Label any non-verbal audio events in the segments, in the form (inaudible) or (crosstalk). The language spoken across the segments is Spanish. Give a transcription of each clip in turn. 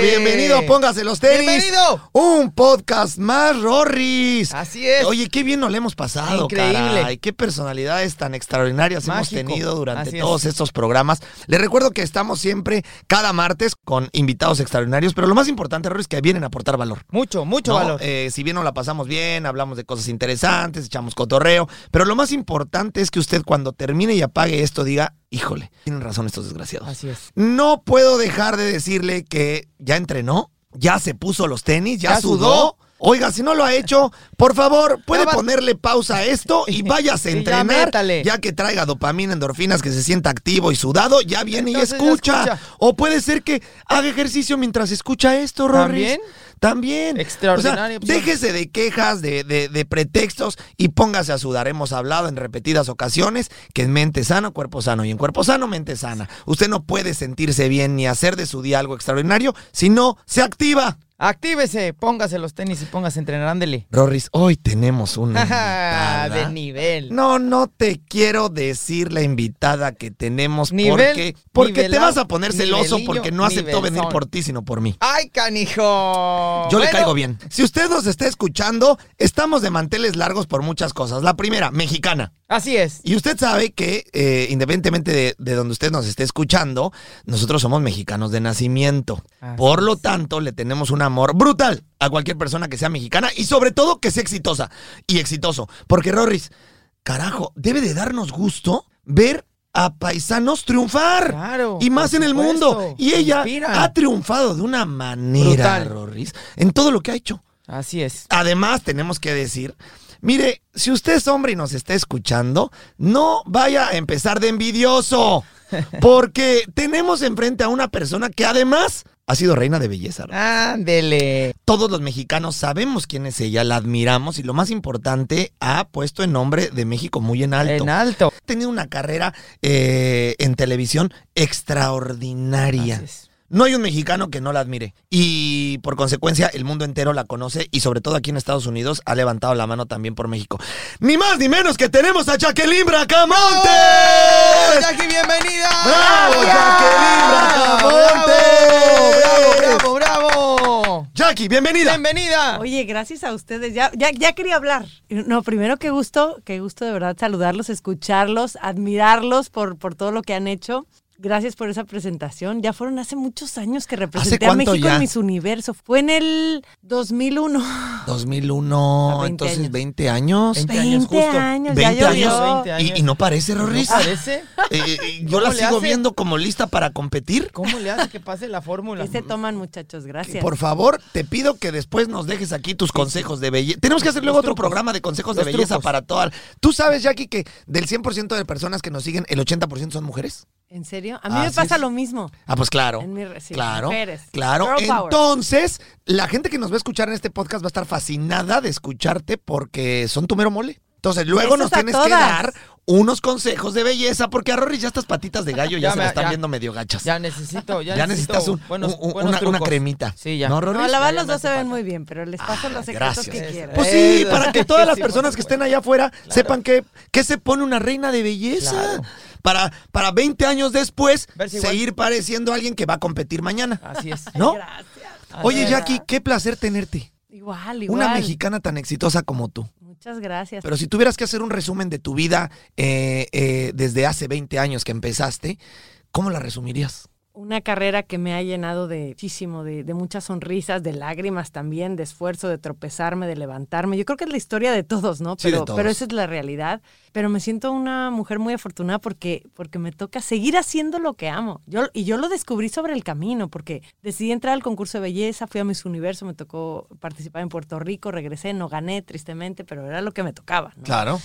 Bienvenido, póngase los tenis. ¡Bienvenido! Un podcast más, Rorris. Así es. Oye, qué bien nos le hemos pasado, Increíble. caray. Qué personalidades tan extraordinarias Mágico. hemos tenido durante Así es. todos estos programas. Les recuerdo que estamos siempre cada martes con invitados extraordinarios, pero lo más importante, Rorris, es que vienen a aportar valor. Mucho, mucho ¿no? valor. Eh, si bien nos la pasamos bien, hablamos de cosas interesantes, echamos cotorreo, pero lo más importante es que usted cuando termine y apague esto diga, híjole, tienen razón estos desgraciados. Así es. No puedo dejar de decirle que ya entrenó, ya se puso los tenis, ya, Ya sudó. Oiga, si no lo ha hecho, por favor, puede Ya ponerle pausa a esto (laughs) y váyase a ya entrenar. métale. Ya que traiga dopamina, endorfinas, que se sienta activo y sudado, ya viene Entonces y ya escucha. escucha. O puede ser que haga ejercicio mientras escucha esto. ¿También? También. Extraordinaria O sea, opción. déjese de quejas, de, de- de pretextos y póngase a sudar. Hemos hablado en repetidas ocasiones que en mente sano, cuerpo sano. Y en cuerpo sano, mente sana. Usted no puede sentirse bien ni hacer de su día algo extraordinario si no se activa. Actívese, póngase los tenis y póngase a entrenar, ándele. Rorris, hoy tenemos una (laughs) invitada. de nivel. No, no te quiero decir la invitada que tenemos Nivel, porque, porque te nivelao, vas a poner celoso nivelillo, porque no aceptó venir por ti, sino por mí. ¡Ay, canijo! Yo le Bueno, caigo bien. Si usted nos está escuchando, estamos de manteles largos por muchas cosas. La primera, mexicana. Así es. Y usted sabe que, eh, independientemente de, de donde usted nos esté escuchando, nosotros somos mexicanos de nacimiento. Así Por lo tanto, le tenemos un amor brutal a cualquier persona que sea mexicana y sobre todo que sea exitosa y exitoso. Porque, Rorris, carajo, debe de darnos gusto ver a paisanos triunfar. Claro, Y más en el mundo. Y ella Inspira. ha triunfado de una manera, Brutal. Rorris, en todo lo que ha hecho. Así es. Además, tenemos que decir, mire, si usted es hombre y nos está escuchando, no vaya a empezar de envidioso, porque tenemos enfrente a una persona que además ha sido reina de belleza. Ándele. Todos los mexicanos sabemos quién es ella, la admiramos y lo más importante, ha puesto el nombre de México muy en alto. En alto. Ha tenido una carrera eh, en televisión extraordinaria. No hay un mexicano que no la admire. Y por consecuencia, el mundo entero la conoce y sobre todo aquí en Estados Unidos ha levantado la mano también por México. Ni más ni menos que tenemos a Jacqueline Bracamonte. ¡Oh, Jackie, bienvenida! ¡Bravo, Jacqueline Bracamonte! ¡Bravo, bravo, bravo! Jackie, bienvenida. ¡Bienvenida! Oye, gracias a ustedes. Ya, ya, ya quería hablar. No, primero qué gusto, qué gusto de verdad saludarlos, escucharlos, admirarlos por, por todo lo que han hecho. Gracias por esa presentación. Ya fueron hace muchos años que representé a México ya? en Miss Universo. Fue en el 2001. 2001, (laughs) A 20 entonces años. 20 años. 20 20 años, años, justo. ya 20 llovió. años. 20 ¿Y, y no parece, ¿No Rorris? parece? (laughs) Eh, eh, yo la ¿Cómo le sigo hace? viendo como lista para competir. ¿Cómo le hace que pase la fórmula? ¿Qué se toman, muchachos? Gracias. Por favor, te pido que después nos dejes aquí tus consejos de belleza. Tenemos que hacer luego otro programa de consejos Los de belleza trucos. para todas. ¿Tú sabes, Jackie, que del 100% de personas que nos siguen, el 80% son mujeres? ¿En serio? A mí me pasa es. lo mismo. Ah, pues claro. En mi sí, claro. mujeres. Claro. Girl power. Entonces, la gente que nos va a escuchar en este podcast va a estar fascinada de escucharte porque son tu mero mole. Entonces, luego nos tienes que dar unos consejos de belleza porque a Rory ya estas patitas de gallo (laughs) ya, Ya se me- la están ya. viendo medio gachas. Ya necesito, ya, (laughs) Ya necesito necesitas un- buenos- un- buenos una, cremita. Sí, ya. ¿No, Rory? No, la verdad los dos se ven muy bien, pero les paso Ah, los secretos gracias. que quieran. Pues sí, para que todas las personas que estén allá afuera Claro. sepan que, que se pone una reina de belleza. Claro. Para, para 20 años después igual. seguir pareciendo alguien que va a competir mañana. Así es. ¿No? Gracias. Oye. Jackie, qué placer tenerte. Igual, igual. Una mexicana tan exitosa como tú. Muchas gracias. Pero si tuvieras que hacer un resumen de tu vida eh, eh, desde hace 20 años que empezaste, ¿cómo la resumirías? Una carrera que me ha llenado de muchísimo, de, de muchas sonrisas, de lágrimas también, de esfuerzo, de tropezarme, de levantarme. Yo creo que es la historia de todos, ¿no? Sí, de Pero, todos. pero esa es la realidad. Pero me siento una mujer muy afortunada porque, porque me toca seguir haciendo lo que amo. Yo, y yo lo descubrí sobre el camino, porque decidí entrar al concurso de belleza, fui a Miss Universo, me tocó participar en Puerto Rico, regresé, no gané tristemente, pero era lo que me tocaba. ¿no? Claro.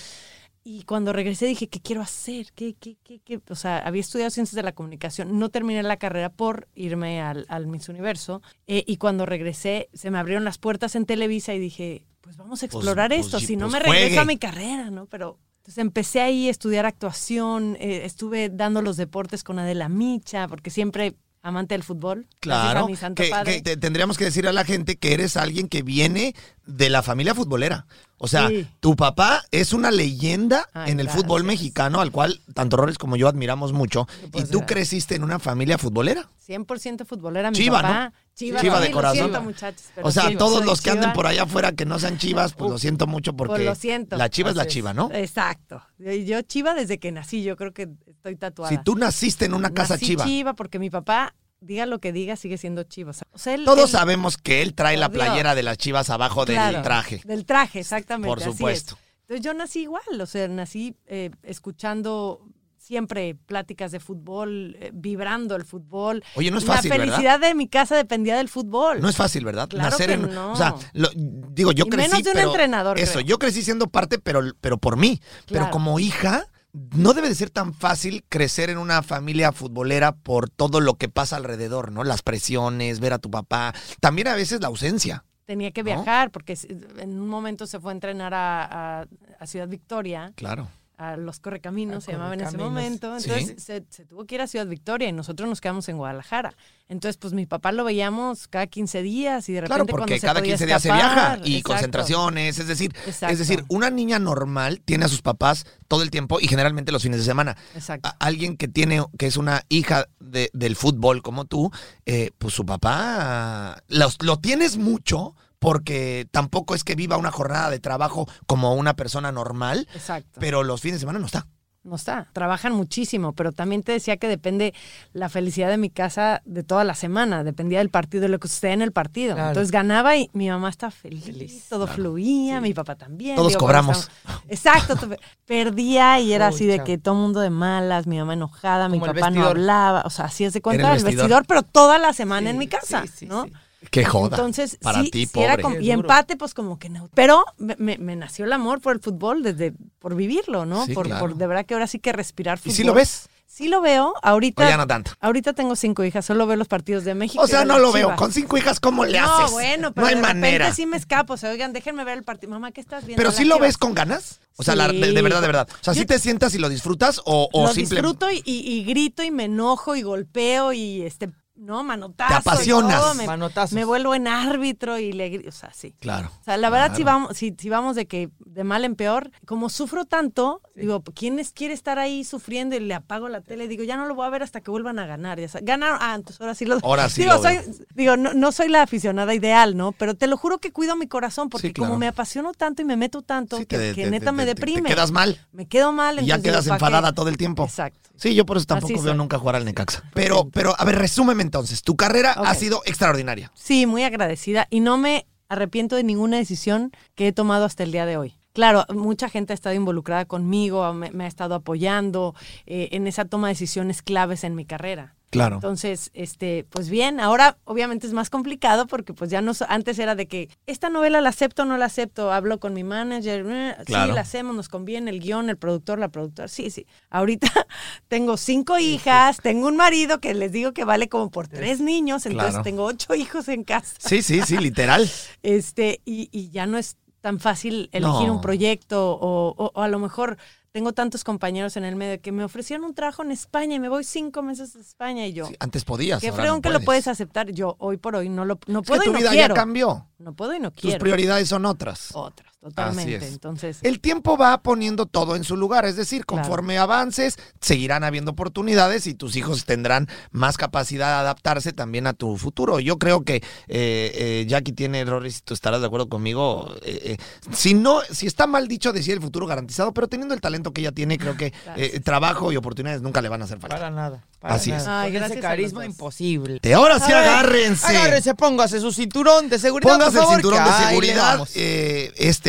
Y cuando regresé dije, ¿qué quiero hacer? ¿Qué, qué, qué, qué? O sea, había estudiado ciencias de la comunicación, no terminé la carrera por irme al, al Miss Universo. eh, y cuando regresé, se me abrieron las puertas en Televisa y dije, pues vamos a Pues- explorar pues esto, si no pues me regreso juegue. a mi carrera, ¿no? Pero entonces empecé ahí a estudiar actuación, eh, estuve dando los deportes con Adela Micha, porque siempre amante del fútbol. Claro. Que, padre. que te- tendríamos que decir a la gente que eres alguien que viene de la familia futbolera. O sea, Sí. tu papá es una leyenda Ay, en el fútbol mexicano, al cual tanto Roris como yo admiramos mucho. Pues, Y tú creciste en una familia futbolera. 100% futbolera, mi Chiva, papá. ¿no? Chiva, Chiva de corazón. Lo siento, muchachos. pero O sea, sí, todos los que anden por allá afuera que no sean chivas, pues lo siento mucho porque Pues lo siento. la chiva es la chiva, ¿no? Exacto. Yo, yo chiva desde que nací, yo creo que estoy tatuada. Si tú naciste en una casa Nací chiva, chiva porque mi papá, diga lo que diga, sigue siendo chiva. O sea, o sea, él- todos él- sabemos que él trae la Dios. playera de las chivas abajo Claro, del traje. Del traje, exactamente. Por supuesto. Entonces yo nací igual, o sea, nací eh, escuchando siempre pláticas de fútbol, eh, vibrando el fútbol. Oye, no es fácil, La ¿verdad? felicidad de mi casa dependía del fútbol. No es fácil, ¿verdad? Claro Nacer que en, no. o sea, lo- digo, yo Y crecí, menos de un pero entrenador, eso, creo. yo crecí siendo parte, pero, pero por mí. Pero como hija, no debe de ser tan fácil crecer en una familia futbolera por todo lo que pasa alrededor, ¿no? Las presiones, ver a tu papá, también a veces la ausencia. Tenía que ¿No? viajar porque en un momento se fue a entrenar a, a- a Ciudad Victoria, Claro. A los Correcaminos, A se llamaba en ese momento. Sí. Entonces se, se tuvo que ir a Ciudad Victoria y nosotros nos quedamos en Guadalajara. Entonces, pues mi papá lo veíamos cada 15 días y de repente Claro, cuando porque se cada podía 15 días se viaja y exacto. concentraciones, es decir, Exacto. es decir, una niña normal tiene a sus papás todo el tiempo y generalmente los fines de semana. Exacto. a- alguien que tiene, que es una hija de- del fútbol como tú, eh, pues su papá los- lo tienes mucho porque tampoco es que viva una jornada de trabajo como una persona normal, Exacto. pero los fines de semana no está. No está. Trabajan muchísimo, pero también te decía que depende la felicidad de mi casa de toda la semana. Dependía del partido, de lo que sucedía en el partido. Claro. Entonces ganaba y mi mamá estaba feliz. Feliz, todo claro. fluía, mi papá también. Todos cobramos. Exacto. Perdía y era Uy, así de chao. que todo mundo de malas, mi mamá enojada, mi Como papá no hablaba. O sea, así es de cuenta el el vestidor. vestidor, pero toda la semana en mi casa, sí, sí, ¿no? Qué joda. Entonces, para sí, ti, sí era como- y empate, pues como que no. Pero me, me- me nació el amor por el fútbol desde por vivirlo, ¿no? Sí, por, claro. por de verdad que ahora sí que respirar ¿Y fútbol. si lo ves? Sí lo veo. O Ahorita, ya no tanto. ahorita tengo cinco hijas, solo veo los partidos de México. O y sea, no lo veo. Con cinco hijas, ¿cómo le no, haces? bueno, pero no hay de repente manera. sí me escapo. O sea, oigan, déjenme ver el partido. Mamá, ¿qué estás viendo? Pero sí lo Chivas. ves con ganas. O sea, la- de, verdad, de verdad. O sea, Yo- ¿sí te sientas y lo disfrutas o, o Lo disfruto y, y- y grito y me enojo y golpeo y este, no, manotazo. Te apasionas. todo, Me, Manotazos. me vuelvo en árbitro y le grito. O sea, sí. Claro. O sea, la verdad, si vamos, si, si vamos de que de mal en peor, como sufro tanto, digo, ¿quién es- quiere estar ahí sufriendo y le apago la tele? Digo, ya no lo voy a ver hasta que vuelvan a ganar. Ya Ganaron, ah, entonces ahora sí lo Ahora sí Digo, lo soy, veo. digo no, no soy la aficionada ideal, ¿no? Pero te lo juro que cuido mi corazón porque Sí, claro. como me apasiono tanto y me meto tanto Sí, que, te- que te- neta te- me deprime. Te quedas mal. Me quedo mal. Y ya quedas enfadada todo el tiempo. Exacto. Sí, yo por eso tampoco Así veo soy. nunca jugar al Necaxa. Pero, pero, a ver, resúmeme entonces. Tu carrera ha sido extraordinaria. Sí, muy agradecida y no me arrepiento de ninguna decisión que he tomado hasta el día de hoy. Claro, mucha gente ha estado involucrada conmigo, me, me ha estado apoyando eh, en esa toma de decisiones claves en mi carrera. Claro. Entonces, este, pues bien, ahora obviamente es más complicado porque pues ya no, antes era de que esta novela la acepto o no la acepto, hablo con mi manager, eh, Claro. sí, la hacemos, nos conviene el guion, el productor, la productora, sí, sí. Ahorita (laughs) tengo cinco hijas, tengo un marido que les digo que vale como por tres niños, entonces Claro. tengo ocho hijos en casa. Sí, sí, sí, literal. (laughs) Este, y, y ya no es tan fácil elegir No. un proyecto o, o- o a lo mejor tengo tantos compañeros en el medio que me ofrecieron un trabajo en España y me voy cinco meses a España y yo, Sí, antes podías. qué fregón no que lo puedes aceptar. Yo hoy por hoy no lo no Es que puedo tu y no vida quiero. ya cambió. No puedo y no Tus quiero. prioridades son otras. Otras, totalmente. es. Entonces, El tiempo va poniendo todo en su lugar, es decir, Claro. conforme avances, seguirán habiendo oportunidades y tus hijos tendrán más capacidad de adaptarse también a tu futuro. Yo creo que eh, eh, Jackie tiene errores, y tú estarás de acuerdo conmigo. eh, eh, si no, si está mal dicho decir el futuro garantizado, pero teniendo el talento que ella tiene, creo que eh, trabajo y oportunidades nunca le van a hacer falta. Para nada. para Así es. Ay, ese carisma imposible. De ahora sí agárrense. Agárrense, póngase su cinturón de seguridad. Póngase por favor, el cinturón de seguridad. vamos.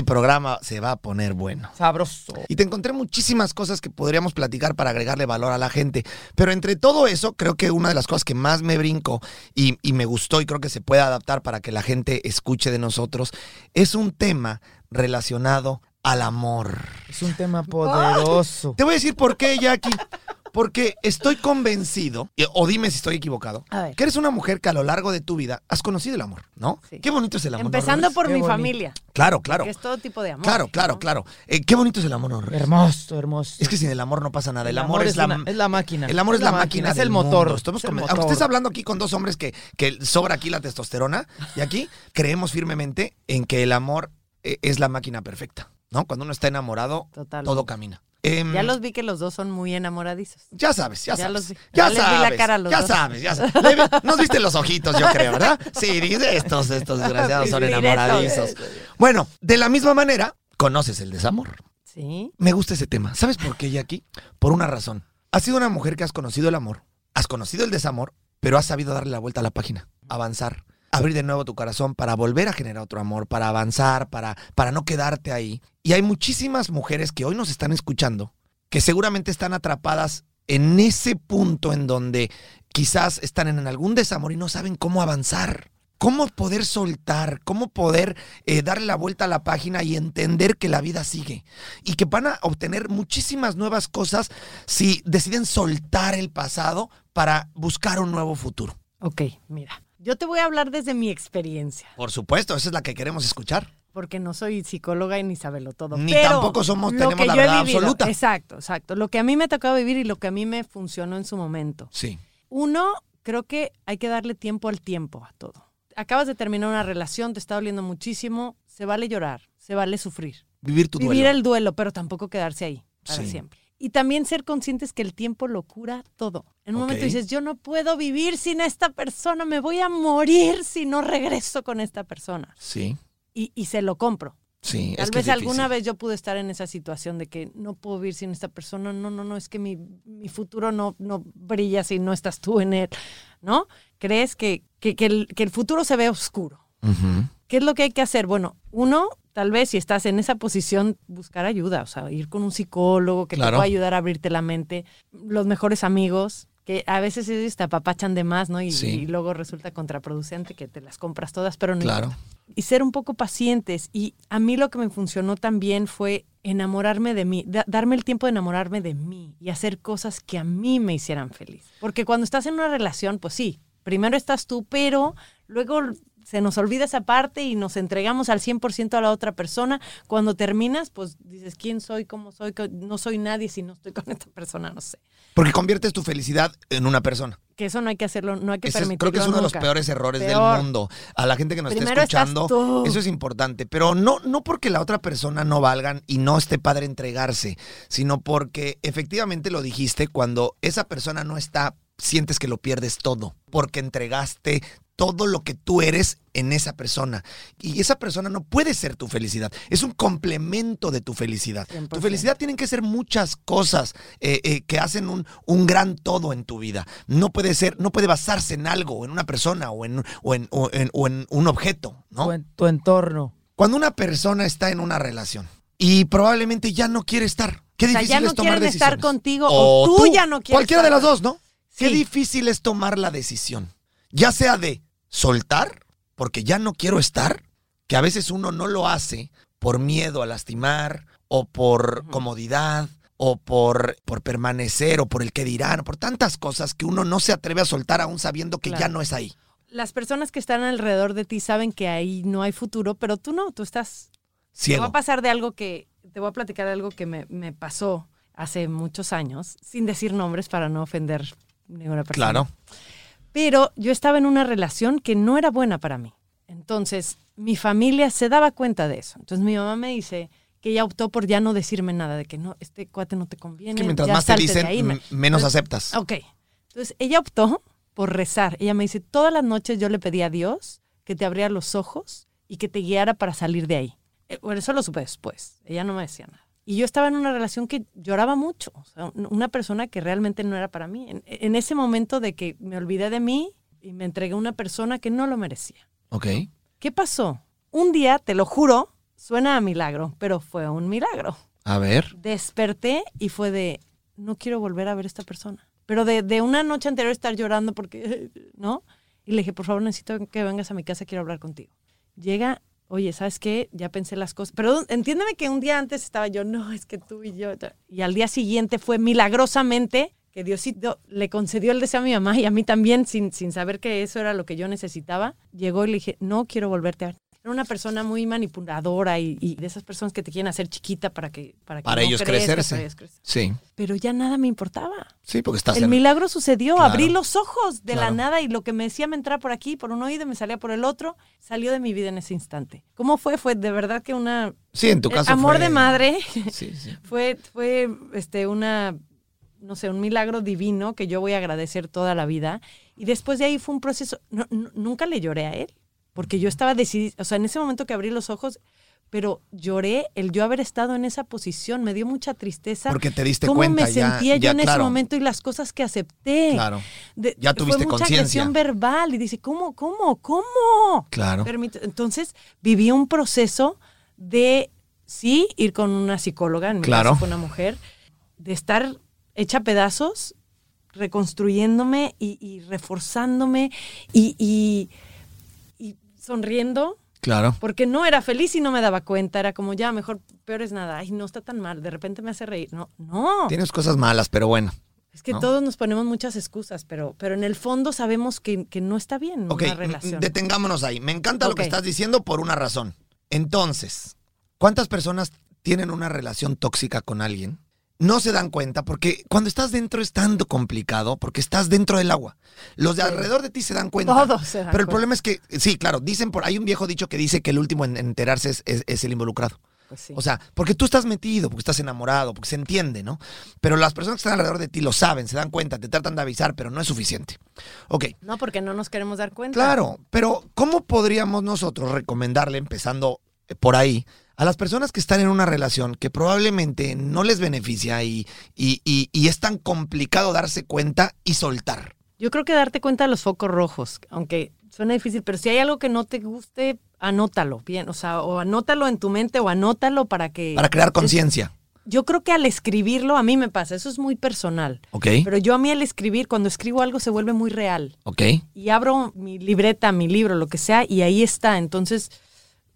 Este programa se va a poner bueno. Sabroso. Y te encontré muchísimas cosas que podríamos platicar para agregarle valor a la gente. Pero entre todo eso, creo que una de las cosas que más me brinco y, y me gustó y creo que se puede adaptar para que la gente escuche de nosotros, es un tema relacionado al amor. Es un tema poderoso. Te voy a decir por qué, Jackie. Porque estoy convencido, y- o dime si estoy equivocado, A ver. que eres una mujer que a lo largo de tu vida has conocido el amor, ¿no? Sí. Qué bonito es el amor. ¿no, empezando por Qué mi bonito. familia, Claro, claro. que es todo tipo de amor. Claro, claro, ¿no? claro. Eh, qué bonito es el amor, ¿no? Hermoso, hermoso. Es que sin el amor no pasa nada. El, amor, es, la, una- es la máquina. el amor es la, máquina, Es del el motor. mundo. Estamos es el conven- motor. Aunque estés hablando aquí con dos hombres que, que sobra aquí la testosterona, y aquí creemos firmemente en que el amor eh, es la máquina perfecta, ¿no? Cuando uno está enamorado, Total. todo camina. Em, Ya los vi que los dos son muy enamoradizos. ya sabes, ya, Ya sabes. los vi. Ya, Ya les vi la sabes. cara a los ya dos. sabes, ya sabes. Nos viste los ojitos, yo creo, ¿verdad? Sí, dice, estos, estos desgraciados son enamoradizos. Bueno, de la misma manera, conoces el desamor. Sí. Me gusta ese tema. ¿Sabes por qué, Jackie? Por una razón. Has sido una mujer que has conocido el amor, has conocido el desamor, pero has sabido darle la vuelta a la página, avanzar, abrir de nuevo tu corazón para volver a generar otro amor, para avanzar, para, para no quedarte ahí. Y hay muchísimas mujeres que hoy nos están escuchando que seguramente están atrapadas en ese punto en donde quizás están en algún desamor y no saben cómo avanzar. ¿Cómo poder soltar? ¿Cómo poder eh, darle la vuelta a la página y entender que la vida sigue? Y que van a obtener muchísimas nuevas cosas si deciden soltar el pasado para buscar un nuevo futuro. Ok, mira. Yo te voy a hablar desde mi experiencia, Por supuesto, esa es la que queremos escuchar. porque no soy psicóloga y ni sabelo todo. Ni pero tampoco somos- lo tenemos que la yo he verdad vivido, absoluta. Exacto, exacto. Lo que a mí me tocado vivir y lo que a mí me funcionó en su momento. Sí. Uno, creo que hay que darle tiempo al tiempo a todo. Acabas de terminar una relación, te está doliendo muchísimo, se vale llorar, se vale sufrir. Vivir tu Vivir duelo. el duelo, pero tampoco quedarse ahí para Sí. siempre. Y también ser conscientes que el tiempo lo cura todo. En un momento dices, yo no puedo vivir sin esta persona, me voy a morir si no regreso con esta persona. Sí, Y, y se lo compro. sí. Tal es que vez es alguna vez yo pude estar en esa situación de que no puedo vivir sin esta persona. No, no, no, es que mi, mi futuro no, no brilla si no estás tú en él. ¿No? ¿Crees que, que, que el, que el futuro se ve oscuro? ¿Qué es lo que hay que hacer? Bueno, uno, tal vez si estás en esa posición, buscar ayuda, o sea, ir con un psicólogo que Claro. te pueda ayudar a abrirte la mente, los mejores amigos, que a veces ellos te apapachan de más, ¿no? Y, Sí. y luego resulta contraproducente que te las compras todas, pero no Claro. importa. Y ser un poco pacientes. Y a mí lo que me funcionó también fue enamorarme de mí, da- darme el tiempo de enamorarme de mí y hacer cosas que a mí me hicieran feliz. Porque cuando estás en una relación, pues sí, primero estás tú, pero luego se nos olvida esa parte y nos entregamos al 100% a la otra persona. Cuando terminas, pues dices, ¿quién soy? ¿Cómo soy? No soy nadie si no estoy con esta persona, no sé. Porque conviertes tu felicidad en una persona. Que eso no hay que hacerlo, no hay que es- permitirlo creo que es uno de los peores errores Peor. del mundo. A la gente que nos Primero está escuchando, eso es importante. Pero no, no porque la otra persona no valgan y no esté padre entregarse, sino porque efectivamente lo dijiste, cuando esa persona no está, sientes que lo pierdes todo. Porque entregaste todo lo que tú eres en esa persona. Y esa persona no puede ser tu felicidad. Es un complemento de tu felicidad. 100%. Tu felicidad tienen que ser muchas cosas eh, eh, que hacen un, un gran todo en tu vida. No puede ser, no puede basarse en algo, en una persona o en, o en, o en- o en un objeto, ¿no? Tu, en- tu entorno. Cuando una persona está en una relación y probablemente ya no quiere estar, qué O sea, difícil ya no es tomar quieren estar contigo o, tú, ya no quieres Cualquiera de las dos, ¿no? Qué difícil es tomar la decisión. Ya sea de soltar, porque ya no quiero estar, que a veces uno no lo hace por miedo a lastimar, o por comodidad, o por, por permanecer, o por el que dirán, por tantas cosas que uno no se atreve a soltar aún sabiendo que ya no es ahí. Las personas que están alrededor de ti saben que ahí no hay futuro, pero tú no, tú estás Te voy Ciego. a pasar de algo que, te voy a platicar de algo que me, me pasó hace muchos años, sin decir nombres para no ofender ninguna persona. Claro. Pero yo estaba en una relación que no era buena para mí. Entonces, mi familia se daba cuenta de eso. Entonces, mi mamá me dice que ella optó por ya no decirme nada, de que no, este cuate no te conviene. Que mientras ya más te dicen, ahí, menos Entonces, aceptas. Ok. Entonces, ella optó por rezar. Ella me dice, todas las noches yo le pedí a Dios que te abriera los ojos y que te guiara para salir de ahí. Eh, Bueno, eso lo supe después. Ella no me decía nada. Y yo estaba en una relación que lloraba mucho. O sea, un- una persona que realmente no era para mí. En, en ese momento de que me olvidé de mí y me entregué a una persona que no lo merecía. Ok. ¿Qué pasó? Un día, te lo juro, suena a milagro, pero fue un milagro A ver. desperté y fue de, no quiero volver a ver a esta persona. Pero de, de una noche anterior estar llorando porque, (laughs) ¿no? Y le dije, por favor, necesito que vengas a mi casa, quiero hablar contigo. Llega, oye, ¿sabes qué? Ya pensé las cosas. Pero entiéndeme que un día antes estaba yo, no, es que tú y yo. Y al día siguiente fue milagrosamente que Diosito le concedió el deseo a mi mamá y a mí también, sin, sin saber que eso era lo que yo necesitaba. Llegó y le dije, no quiero volverte a ver. Era una persona muy manipuladora y, y de esas personas que te quieren hacer chiquita para que para, que Para no ellos crezcas, crecerse. para ellos crecer. Sí, Pero ya nada me importaba. sí, porque estás El en- milagro sucedió, Claro. abrí los ojos de Claro. la nada y lo que me decía me entraba por aquí, por un oído, y me salía por el otro, salió de mi vida en ese instante. ¿Cómo fue? Fue de verdad que una... Sí, en tu eh, caso amor fue- de madre. Sí, sí. (laughs) fue, fue este, una, no sé, un milagro divino que yo voy a agradecer toda la vida. Y después de ahí fue un proceso, no- no- nunca le lloré a él, porque yo estaba decidida, o sea, en ese momento que abrí los ojos, pero lloré el yo haber estado en esa posición, me dio mucha tristeza. Porque te diste cómo cuenta me ya- sentía ya, yo en ese momento y las cosas que acepté. Claro, De- Ya tuviste fue mucha conciencia. agresión verbal y dice, ¿cómo, cómo, cómo? claro. Entonces viví un proceso de, sí, ir con una psicóloga, en mi Claro. caso fue una mujer, de estar hecha pedazos, reconstruyéndome y, y reforzándome y sonriendo, Claro. porque no era feliz y no me daba cuenta, era como ya, mejor, peor es nada, ay, no está tan mal, de repente me hace reír, no, no. Tienes cosas malas, pero bueno. Es que ¿no? todos nos ponemos muchas excusas, pero, pero en el fondo sabemos que, que no está bien Ok, una relación. detengámonos ahí. Me encanta lo que estás diciendo por una razón. Entonces, ¿cuántas personas tienen una relación tóxica con alguien? No se dan cuenta porque cuando estás dentro es tan complicado porque estás dentro del agua. Los de Sí. alrededor de ti se dan cuenta. Todos se dan Pero el cuenta. problema es que, sí, claro, dicen por, hay un viejo dicho que dice que el último en enterarse es, es- es el involucrado. Pues sí. O sea, porque tú estás metido, porque estás enamorado, porque se entiende, ¿no? Pero las personas que están alrededor de ti lo saben, se dan cuenta, te tratan de avisar, pero no es suficiente. Ok, no, porque no nos queremos dar cuenta. Claro, pero ¿cómo podríamos nosotros recomendarle, empezando eh, por ahí, a las personas que están en una relación que probablemente no les beneficia y, y, y- y es tan complicado darse cuenta y soltar? Yo creo que darte cuenta de los focos rojos, aunque suena difícil, pero si hay algo que no te guste, anótalo bien, o sea, o anótalo en tu mente o anótalo para que... Para crear conciencia, Yo creo que al escribirlo, a mí me pasa, eso es muy personal, ¿ok? pero yo a mí al escribir, cuando escribo algo se vuelve muy real. ¿Ok? y abro mi libreta, mi libro, lo que sea, y ahí está. Entonces,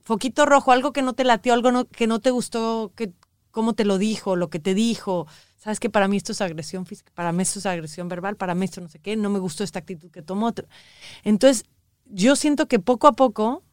foquito rojo, algo que no te latió, algo no- que no te gustó, que cómo te lo dijo, lo que te dijo. Sabes que para mí esto es agresión física, para mí esto es agresión verbal, para mí esto no sé qué, no me gustó esta actitud que tomó. Entonces, yo siento que poco a poco,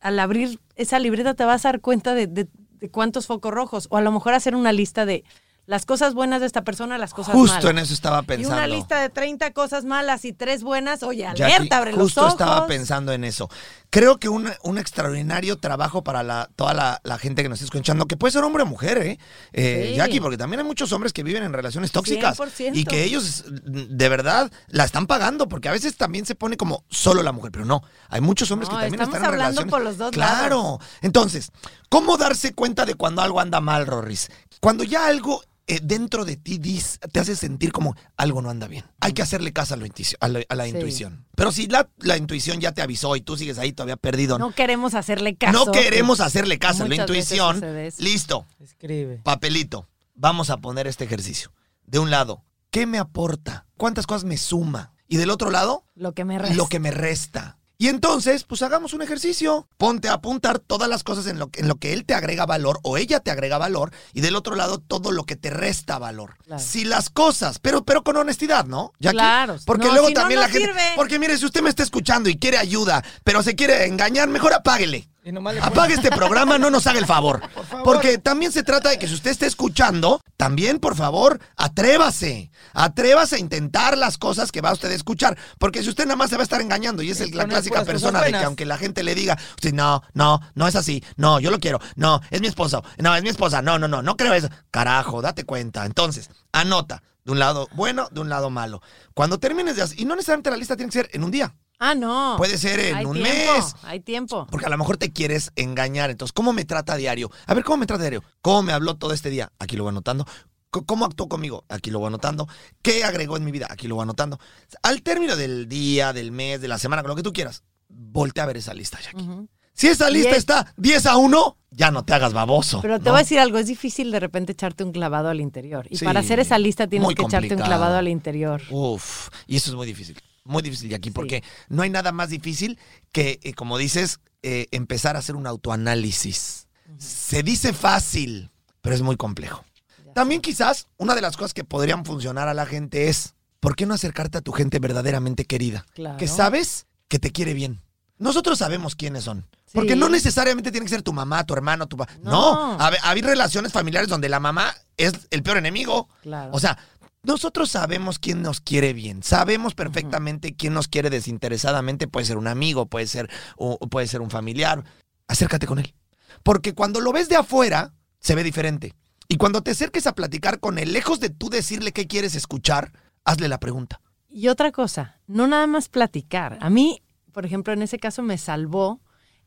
al abrir esa libreta, te vas a dar cuenta de, de- de cuántos focos rojos, o a lo mejor hacer una lista de las cosas buenas de esta persona, las cosas Justo malas. en eso estaba Y pensando. una lista de 30 cosas malas y tres buenas, oye, alerta, abre los justo ojos. estaba pensando en eso. Creo que un, un extraordinario trabajo para la, toda la, la gente que nos está escuchando, que puede ser hombre o mujer, ¿eh? Eh, Sí. Jackie, porque también hay muchos hombres que viven en relaciones tóxicas 100%. y que ellos de verdad la están pagando, porque a veces también se pone como solo la mujer, pero no, hay muchos hombres No, que también estamos están en hablando relaciones. por los dos Claro. Entonces, ¿cómo darse cuenta de cuando algo anda mal, Rorris? Cuando ya algo eh, dentro de ti dis- te hace sentir como algo no anda bien. Hay que hacerle caso a, lo intuicio- a la, a la Sí. intuición. Pero si la, la intuición ya te avisó y tú sigues ahí todavía perdido, no, No queremos hacerle caso. queremos hacerle caso a la intuición. Listo, Escribe. papelito. Vamos a poner este ejercicio. De un lado, ¿qué me aporta? ¿Cuántas cosas me suma? Y del otro lado, Lo que me resta. lo que me resta. Y entonces, pues hagamos un ejercicio. Ponte a apuntar todas las cosas en lo, que- en lo que él te agrega valor o ella te agrega valor y del otro lado todo lo que te resta valor. Claro. Si las cosas, pero, pero con honestidad, ¿no? Jackie? Claro. Porque No, luego si no, también no la gente... sirve. Porque mire, si usted me está escuchando y quiere ayuda, pero se quiere engañar, mejor apáguele. Y nomás le pone- Apague este programa, no nos haga el favor. (laughs) Por favor. Porque también se trata de que si usted está escuchando, también, por favor, atrévase. Atrévase a intentar las cosas que va usted a escuchar. Porque si usted nada más se va a estar engañando y es el- la poner clásica puras cosas persona de que buenas. aunque la gente le diga, usted, no, no, no es así, no, yo lo quiero, no, es mi esposo, no, es mi esposa, no, no, no, no creo eso. Carajo, date cuenta. Entonces, anota. De un lado bueno, de un lado malo. Cuando termines de hacer, y no necesariamente la lista tiene que ser en un día, Ah, no. puede ser en hay un tiempo, mes, Hay tiempo. porque a lo mejor te quieres engañar. Entonces, ¿cómo me trata diario? A ver, ¿cómo me trata a diario? ¿Cómo me habló todo este día? Aquí lo voy anotando. ¿Cómo actuó conmigo? Aquí lo voy anotando. ¿Qué agregó en mi vida? Aquí lo voy anotando. Al término del día, del mes, de la semana, con lo que tú quieras, voltea a ver esa lista, Jackie. Si esa lista Diez. está 10 a 1, ya no te hagas baboso. Pero te ¿no? voy a decir algo, es difícil de repente echarte un clavado al interior. Y Sí, para hacer esa lista tienes que echarte un clavado al interior. Uf, y eso es muy difícil. Muy difícil, Jackie, Sí. porque no hay nada más difícil que, eh, como dices, eh, empezar a hacer un autoanálisis. Se dice fácil, pero es muy complejo. Ya También quizás una de las cosas que podrían funcionar a la gente es, ¿por qué no acercarte a tu gente verdaderamente querida? Claro. Que sabes que te quiere bien. nosotros sabemos quiénes son. Porque no necesariamente tiene que ser tu mamá, tu hermano, tu papá. No, No. Hay relaciones familiares donde la mamá es el peor enemigo. Claro. O sea, nosotros sabemos quién nos quiere bien, sabemos perfectamente quién nos quiere desinteresadamente, puede ser un amigo, puede ser, o- puede ser un familiar. Acércate con él. Porque cuando lo ves de afuera, se ve diferente. Y cuando te acerques a platicar con él, lejos de tú decirle qué quieres escuchar, hazle la pregunta. Y otra cosa, no nada más platicar. A mí, por ejemplo, en ese caso me salvó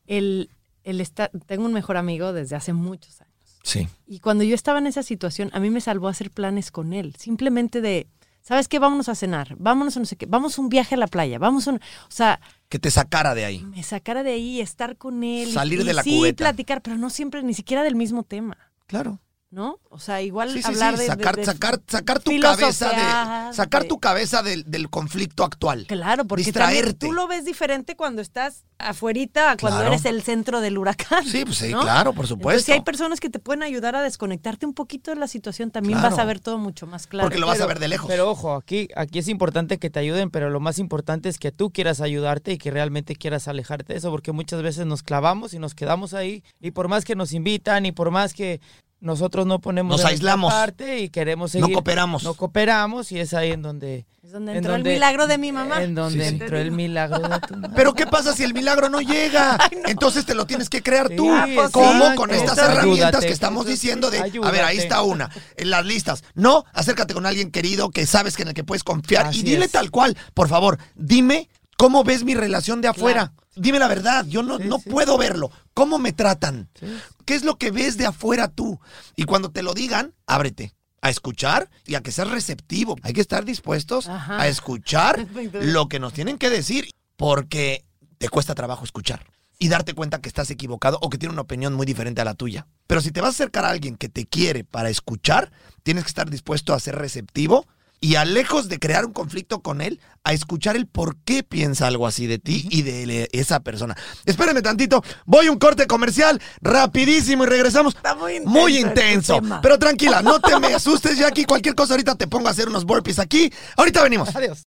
el, el estar. Tengo un mejor amigo desde hace muchos años. Sí. Y cuando yo estaba en esa situación, a mí me salvó hacer planes con él. Simplemente de, ¿sabes qué? Vámonos a cenar, vámonos a no sé qué, vamos a un viaje a la playa, vamos a un... O sea, Que te sacara de ahí. me sacara de ahí, estar con él. y- Salir y de la sí, cubeta. platicar, pero no siempre, ni siquiera del mismo tema, Claro. ¿No? O sea, igual Sí, sí, hablar sí. de- Sacar, de, de- sacar, sacar tu cabeza de. Sacar de- tu cabeza del, del conflicto actual. Claro, porque Distraerte. tú lo ves diferente cuando estás afuerita, a cuando Claro. eres el centro del huracán. Sí, pues sí, ¿no? claro, por Entonces, supuesto. si hay personas que te pueden ayudar a desconectarte un poquito de la situación, también Claro. vas a ver todo mucho más claro. Porque lo vas a ver de lejos. Pero ojo, aquí, aquí es importante que te ayuden, pero lo más importante es que tú quieras ayudarte y que realmente quieras alejarte de eso, porque muchas veces nos clavamos y nos quedamos ahí, y por más que nos invitan y por más que nosotros no ponemos Nos aislamos. parte y queremos No seguir, cooperamos. no cooperamos y es ahí en donde Es donde en entró donde- el milagro de mi mamá. en donde Sí, sí. entró el milagro de tu (laughs) mamá. Pero ¿qué pasa si el milagro no llega? (laughs) Entonces te lo tienes que crear tú. Sí, pues ¿Cómo? Con estas Ayúdate. herramientas que estamos diciendo de, a ver, ahí está una, en las listas. No, acércate con alguien querido que sabes que en el que puedes confiar Así y dile es. tal cual, por favor, dime cómo ves mi relación de afuera. Dime la verdad, yo no, Sí, no sí. puedo verlo. ¿Cómo me tratan? Sí. ¿Qué es lo que ves de afuera tú? Y cuando te lo digan, ábrete a escuchar y a que seas receptivo. Hay que estar dispuestos Ajá. a escuchar (laughs) lo que nos tienen que decir porque te cuesta trabajo escuchar y darte cuenta que estás equivocado o que tiene una opinión muy diferente a la tuya. Pero si te vas a acercar a alguien que te quiere para escuchar, tienes que estar dispuesto a ser receptivo y a lejos de crear un conflicto con él, a escuchar el por qué piensa algo así de ti y de esa persona. Espérenme tantito, voy a un corte comercial rapidísimo y regresamos. Está muy intenso Muy este intenso. Pero tranquila, no te me (laughs) asustes, Jackie. Cualquier cosa ahorita te pongo a hacer unos burpees aquí. Ahorita venimos. Adiós.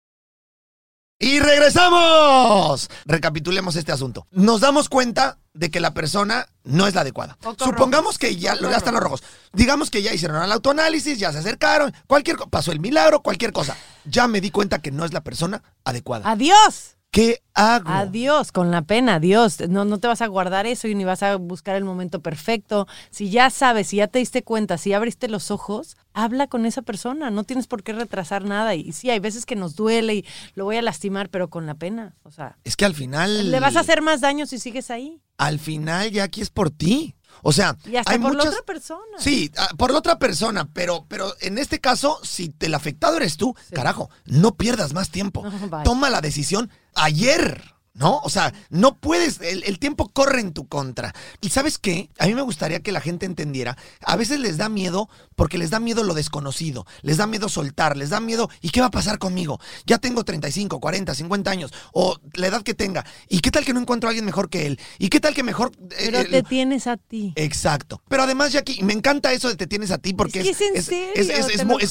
Y regresamos. Recapitulemos este asunto. Nos damos cuenta de que la persona no es la adecuada. Supongamos que ya, Foco ya están los rojos. Digamos que ya hicieron el autoanálisis, ya se acercaron, cualquier pasó el milagro, cualquier cosa. Ya me di cuenta que no es la persona adecuada. Adiós. ¿Qué hago? Adiós, con la pena, adiós. No, no te vas a guardar eso y ni vas a buscar el momento perfecto. Si ya sabes, si ya te diste cuenta, si abriste los ojos, habla con esa persona. No tienes por qué retrasar nada. Y sí, hay veces que nos duele y lo voy a lastimar, pero con la pena. O sea, Es que al final. le vas a hacer más daño si sigues ahí. Al final, Jackie, es por ti. O sea, Y hasta hay por muchas... la otra persona. Sí, ah, por la otra persona, pero, pero en este caso, si el afectado eres tú, Sí. carajo, no pierdas más tiempo. (laughs) No. Toma la decisión ayer. ¿No? O sea, no puedes, el, el tiempo corre en tu contra. ¿Y sabes qué? A mí me gustaría que la gente entendiera, a veces les da miedo porque les da miedo lo desconocido, les da miedo soltar, les da miedo, ¿y qué va a pasar conmigo? Ya tengo 35, 40, 50 años, o la edad que tenga, ¿y qué tal que no encuentro a alguien mejor que él? ¿Y qué tal que mejor... eh, Pero el- te tienes a ti. Exacto. Pero además, Jackie, me encanta eso de te tienes a ti porque Es que es serio, es-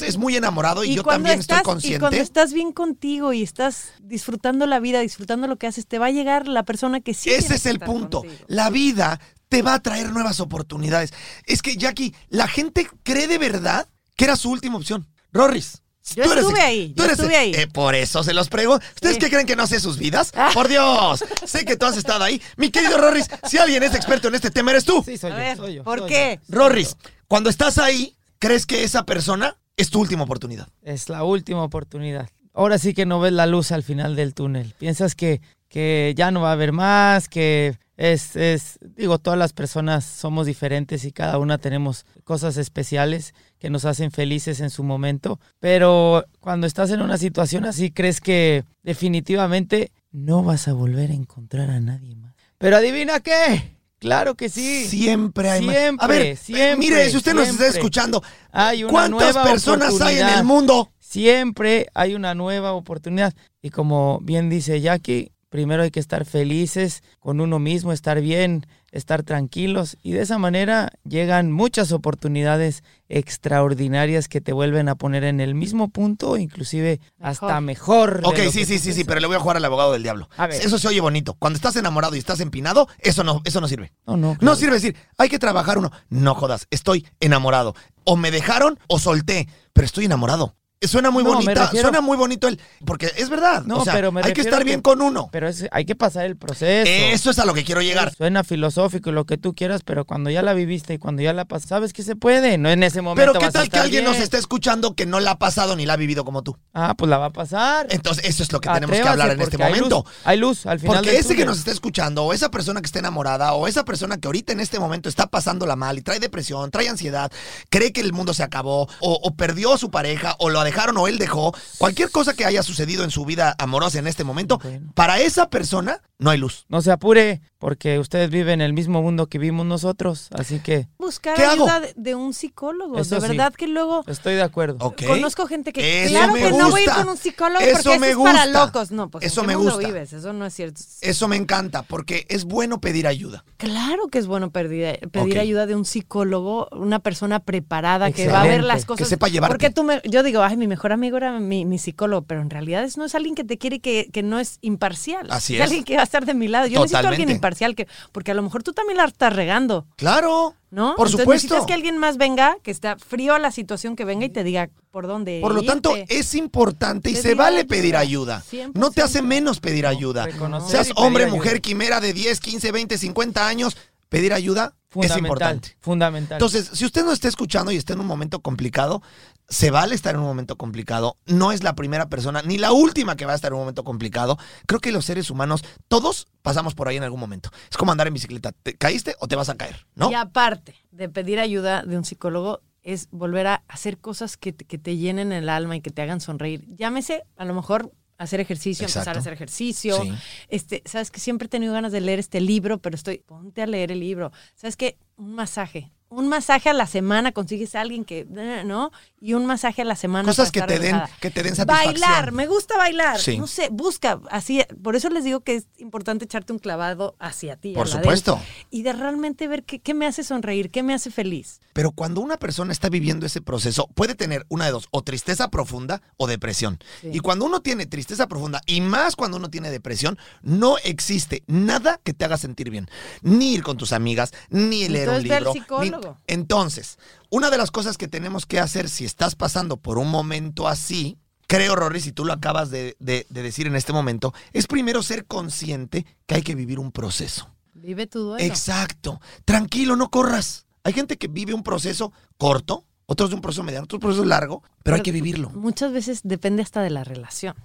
es- lo muy enamorado y, yo también estás- estoy consciente. Y cuando estás bien contigo y estás disfrutando la vida, disfrutando lo que haces, te va a llegar la persona que sí. Ese es el punto. contigo. La vida te va a traer nuevas oportunidades. Es que, Jackie, la gente cree de verdad que era su última opción. Rorris. Yo tú eres estuve ex- ahí, tú yo eres estuve ahí. eh, por eso se los prego. ¿Ustedes Sí. qué creen que no sé sus vidas? Ah. Por Dios. sé que tú has estado ahí. Mi querido Rorris, si alguien es experto en este tema, eres tú. Sí, soy A yo, ver, soy yo. ¿por soy qué? yo. Rorris, cuando estás ahí, ¿crees que esa persona es tu última oportunidad? Es la última oportunidad. Ahora sí que no ves la luz al final del túnel. Piensas que, que ya no va a haber más, que es, es, digo, todas las personas somos diferentes y cada una tenemos cosas especiales que nos hacen felices en su momento. Pero cuando estás en una situación así, crees que definitivamente no vas a volver a encontrar a nadie más. Pero adivina qué. Claro que sí. Siempre hay más. Siempre, A ver, siempre, mire, si usted nos está escuchando, Hay una ¿cuántas nueva personas hay en el mundo? Siempre hay una nueva oportunidad. Y como bien dice Jackie, Primero hay que estar felices con uno mismo, estar bien, estar tranquilos y de esa manera llegan muchas oportunidades extraordinarias que te vuelven a poner en el mismo punto, inclusive hasta mejor. Ok, sí, sí, sí, sí, pero le voy a jugar al abogado del diablo. A ver. Eso se oye bonito. Cuando estás enamorado y estás empinado, eso no, eso no sirve. No, no. No sirve decir, hay que trabajar uno. No jodas, estoy enamorado. O me dejaron o solté, pero estoy enamorado. Suena muy No, bonita, refiero- suena muy bonito el. Porque es verdad. No, o sea, pero me hay que estar que- bien con uno. Pero es- hay que pasar el proceso. Eso es a lo que quiero llegar. Suena filosófico y lo que tú quieras, pero cuando ya la viviste y cuando ya la pasas, sabes que se puede. No en ese momento. Pero ¿qué vas a tal que alguien nos está escuchando que no la ha pasado ni la ha vivido como tú? Ah, pues la va a pasar. Entonces, eso es lo que tenemos que hablar en este hay momento. luz, Hay luz, al final. Porque ese que nos está escuchando, o esa persona que está enamorada, o esa persona que ahorita en este momento está pasándola mal y trae depresión, trae ansiedad, cree que el mundo se acabó, o, o perdió a su pareja, o lo dejaron o él dejó, cualquier cosa que haya sucedido en su vida amorosa en este momento, Bueno. para esa persona no hay luz. No se apure, porque ustedes viven el mismo mundo que vivimos nosotros. Así que Buscar ayuda de, de un psicólogo. Eso de sí. verdad que luego estoy de acuerdo. Ok. conozco gente que Eso claro me que no voy a ir con un psicólogo Eso porque me es para gusta. locos. No, pues ¿en Eso qué me mundo gusta. vives? Eso no es cierto. Eso me encanta, porque es bueno pedir ayuda. Claro que es bueno pedir, pedir ayuda de un psicólogo, una persona preparada que va a ver las cosas. Que sepa llevarte. Porque tú me, yo digo, ay, mi mejor amigo era mi, mi psicólogo, pero en realidad es, no es alguien que te quiere que, que no es imparcial. Así es. es. alguien que va a estar de mi lado. Yo necesito a alguien Totalmente. Imparcial, que, porque a lo mejor tú también la estás regando. Claro. ¿No? Por Entonces supuesto. necesitas que alguien más venga, que está frío a la situación, que venga y te diga por dónde. Por lo tanto, es importante y Pedir se vale ayuda. pedir ayuda. 100%. No te hace menos pedir ayuda. Seas hombre, ayuda. mujer, quimera de 10, 15, 20, 50 años, pedir ayuda es importante. Fundamental. Entonces, si usted no está escuchando y está en un momento complicado, se vale estar en un momento complicado. No es la primera persona ni la última que va a estar en un momento complicado. Creo que los seres humanos, todos pasamos por ahí en algún momento. Es como andar en bicicleta. ¿Te caíste o te vas a caer? ¿No? Y aparte de pedir ayuda de un psicólogo, es volver a hacer cosas que te, que te llenen el alma y que te hagan sonreír. Llámese, a lo mejor, hacer ejercicio, empezar Exacto. a hacer ejercicio. Sí. Este, sabes que siempre he tenido ganas de leer este libro, pero estoy, ponte a leer el libro. Sabes que un masaje. Un masaje a la semana, consigues a alguien que, ¿no? Y un masaje a la semana. Cosas que te den, que te den satisfacción. Bailar, me gusta bailar. Sí. No sé, busca así. Por eso les digo que es importante echarte un clavado hacia ti. Por supuesto. Y de realmente ver qué, qué me hace sonreír, qué me hace feliz. Pero cuando una persona está viviendo ese proceso, puede tener una de dos, o tristeza profunda o depresión. Sí. Y cuando uno tiene tristeza profunda, y más cuando uno tiene depresión, no existe nada que te haga sentir bien. Ni ir con tus amigas, ni leer un Entonces al libro. ni- Entonces, una de las cosas que tenemos que hacer si estás pasando por un momento así, creo, Rory, si tú lo acabas de, de- de decir en este momento, es primero ser consciente que hay que vivir un proceso. Vive tu duelo. Exacto. Tranquilo, no corras. Hay gente que vive un proceso corto, otros de un proceso mediano, otros de un proceso largo, pero hay que vivirlo. Muchas veces depende hasta de la relación.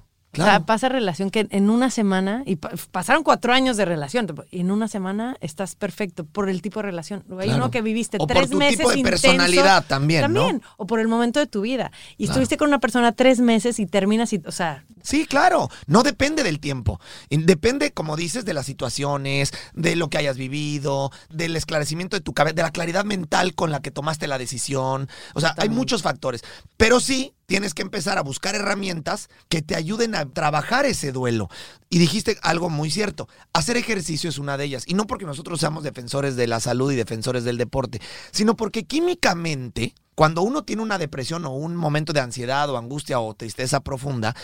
O sea, pasa relación que en una semana, y pa- pasaron cuatro años de relación, y en una semana estás perfecto por el tipo de relación. Hay Claro. uno que viviste O por tres tu meses tipo de intenso, personalidad también, ¿no? También, o por el momento de tu vida. Y Claro. estuviste con una persona tres meses y terminas, y, o sea, Sí, claro. No depende del tiempo. Depende, como dices, de las situaciones, de lo que hayas vivido, del esclarecimiento de tu cabeza, de la claridad mental con la que tomaste la decisión. O sea, hay muchos factores. Pero sí, tienes que empezar a buscar herramientas que te ayuden a trabajar ese duelo. Y dijiste algo muy cierto. Hacer ejercicio es una de ellas. Y no porque nosotros seamos defensores de la salud y defensores del deporte, sino porque químicamente, cuando uno tiene una depresión o un momento de ansiedad o angustia o tristeza profunda,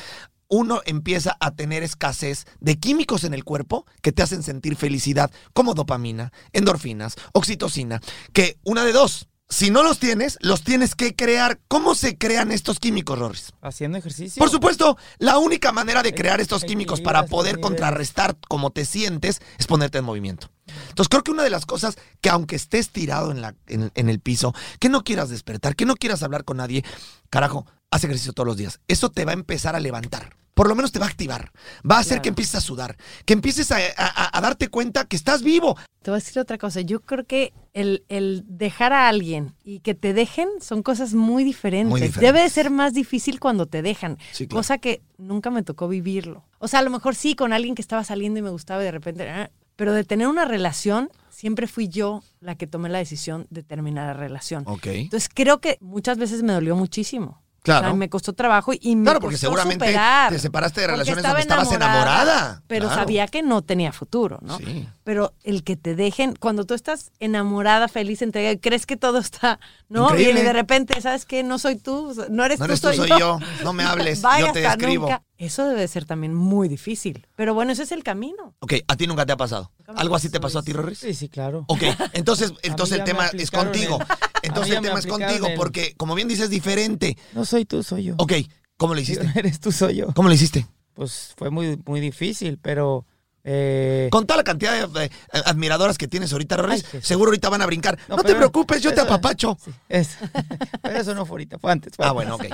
uno empieza a tener escasez de químicos en el cuerpo que te hacen sentir felicidad, como dopamina, endorfinas, oxitocina, que una de dos, si no los tienes, los tienes que crear. ¿Cómo se crean estos químicos, Rorris? Haciendo ejercicio. Por supuesto, la única manera de crear estos químicos para poder contrarrestar cómo te sientes es ponerte en movimiento. Entonces creo que una de las cosas que aunque estés tirado en, la, en, en el piso, que no quieras despertar, que no quieras hablar con nadie, carajo, haz ejercicio todos los días. Eso te va a empezar a levantar. Por lo menos te va a activar. Va a hacer Claro. que empieces a sudar, que empieces a, a- a darte cuenta que estás vivo. te voy a decir otra cosa. Yo creo que el, el dejar a alguien y que te dejen son cosas muy diferentes. Muy diferentes. Debe de ser más difícil cuando te dejan. Sí, claro. Cosa que nunca me tocó vivirlo. O sea, a lo mejor sí, con alguien que estaba saliendo y me gustaba y de repente... ah, Pero de tener una relación, siempre fui yo la que tomé la decisión de terminar la relación. Ok. Entonces creo que muchas veces me dolió muchísimo. Claro. O sea, me costó trabajo y me Claro, porque costó seguramente superar, te separaste de relaciones estaba donde estabas enamorada. Pero Claro. sabía que no tenía futuro, ¿no? Sí. Pero el que te dejen, cuando tú estás enamorada, feliz, entregada, crees que todo está, ¿no? Increíble. Y de repente, ¿sabes qué? No soy tú, no eres No tú, eres tú, soy, soy yo. yo. No me (laughs) hables, yo te escribo. nunca. Eso debe ser también muy difícil. Pero bueno, ese es el camino. Ok, a ti nunca te ha pasado. ¿Algo así te pasó a ti. Rorris? Sí, sí, claro. Ok, entonces, (laughs) entonces el tema es contigo. el- Entonces el tema es contigo, el- porque como bien dices, diferente. No soy tú, soy yo. Ok, ¿cómo lo hiciste? (laughs) Eres tú, soy yo. ¿Cómo lo hiciste? Pues fue muy, muy difícil, pero... eh, Con toda la cantidad de eh, admiradoras que tienes ahorita, Ay, seguro ahorita van a brincar. No, No, te preocupes, yo te apapacho. sí, es- (laughs) pero eso no fue ahorita, fue antes. fue Ah, antes. bueno, ok.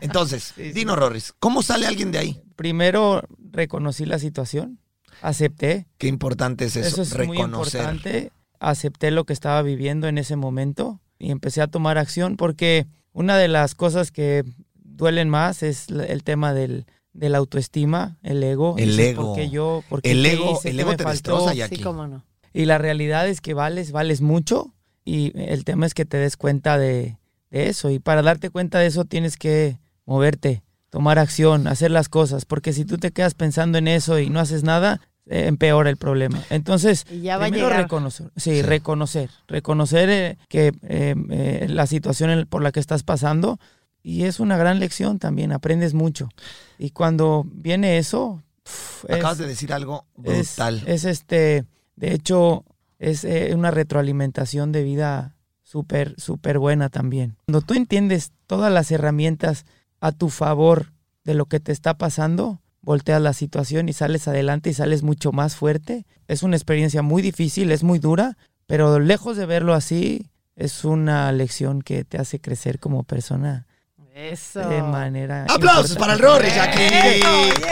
Entonces, (laughs) Sí, sí. dinos, ¿cómo sale alguien de ahí? Primero reconocí la situación, acepté. Qué importante es eso, Eso, es muy importante. Acepté lo que estaba viviendo en ese momento y empecé a tomar acción porque una de las cosas que duelen más es el tema del, de la autoestima, el ego. El Dices, ego. ¿Por qué yo? ¿Por qué El ego- hice? el ¿Qué ego me te faltó? destroza ya. Sí, aquí. cómo no. Y la realidad es que vales, vales mucho y el tema es que te des cuenta de, de eso. Y para darte cuenta de eso tienes que moverte, tomar acción, hacer las cosas, porque si tú te quedas pensando en eso y no haces nada, eh, empeora el problema. Entonces, Y ya va a primero llegar. reconocer, sí, Sí. reconocer, reconocer eh, que eh, eh, la situación por la que estás pasando y es una gran lección también, aprendes mucho. Y cuando viene eso, es- Acabas de decir algo es, brutal. es este, de hecho, es eh, una retroalimentación de vida súper, súper buena también. Cuando tú entiendes todas las herramientas a tu favor de lo que te está pasando, volteas la situación y sales adelante y sales mucho más fuerte. Es una experiencia muy difícil, es muy dura, pero lejos de verlo así, es una lección que te hace crecer como persona Eso. de manera. ¡Aplausos para el Rorris aquí!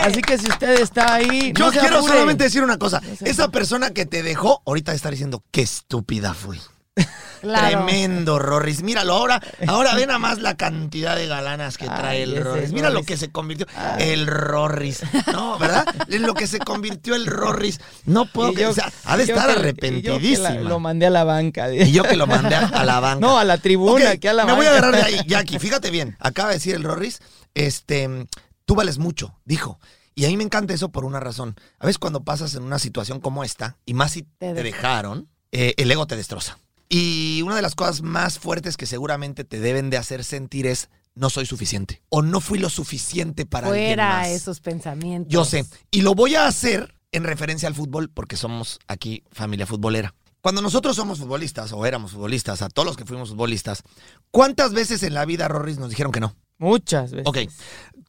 Así que si usted está ahí, Yo no quiero apure. solamente decir una cosa. No Esa persona que te dejó, ahorita está diciendo, qué estúpida fui. (laughs) Claro. Tremendo, Rorris. Míralo, ahora, ahora ve nada más la cantidad de galanas que trae Ay, el Rorris. Mira lo que se convirtió. Ay. El Rorris. No, ¿verdad? En lo que se convirtió el Rorris. No puedo que, yo- o sea, ha de estar que- que la- lo mandé a la banca. Y yo que lo mandé a, a la banca. No, a la tribuna, aquí a la me voy a banca. agarrar de ahí, Jackie. Fíjate bien. Acaba de decir el Rorris, este, tú vales mucho, dijo. Y a mí me encanta eso por una razón. A veces cuando pasas en una situación como esta, y más si te, Te dejaron, eh, el ego te destroza. Y una de las cosas más fuertes que seguramente te deben de hacer sentir es, no soy suficiente. O no fui lo suficiente para alguien Fuera más. esos pensamientos. Yo sé. Y lo voy a hacer en referencia al fútbol porque somos aquí familia futbolera. Cuando nosotros somos futbolistas o éramos futbolistas, a todos los que fuimos futbolistas, ¿cuántas veces en la vida, Rorris, nos dijeron que no? Muchas veces. Ok.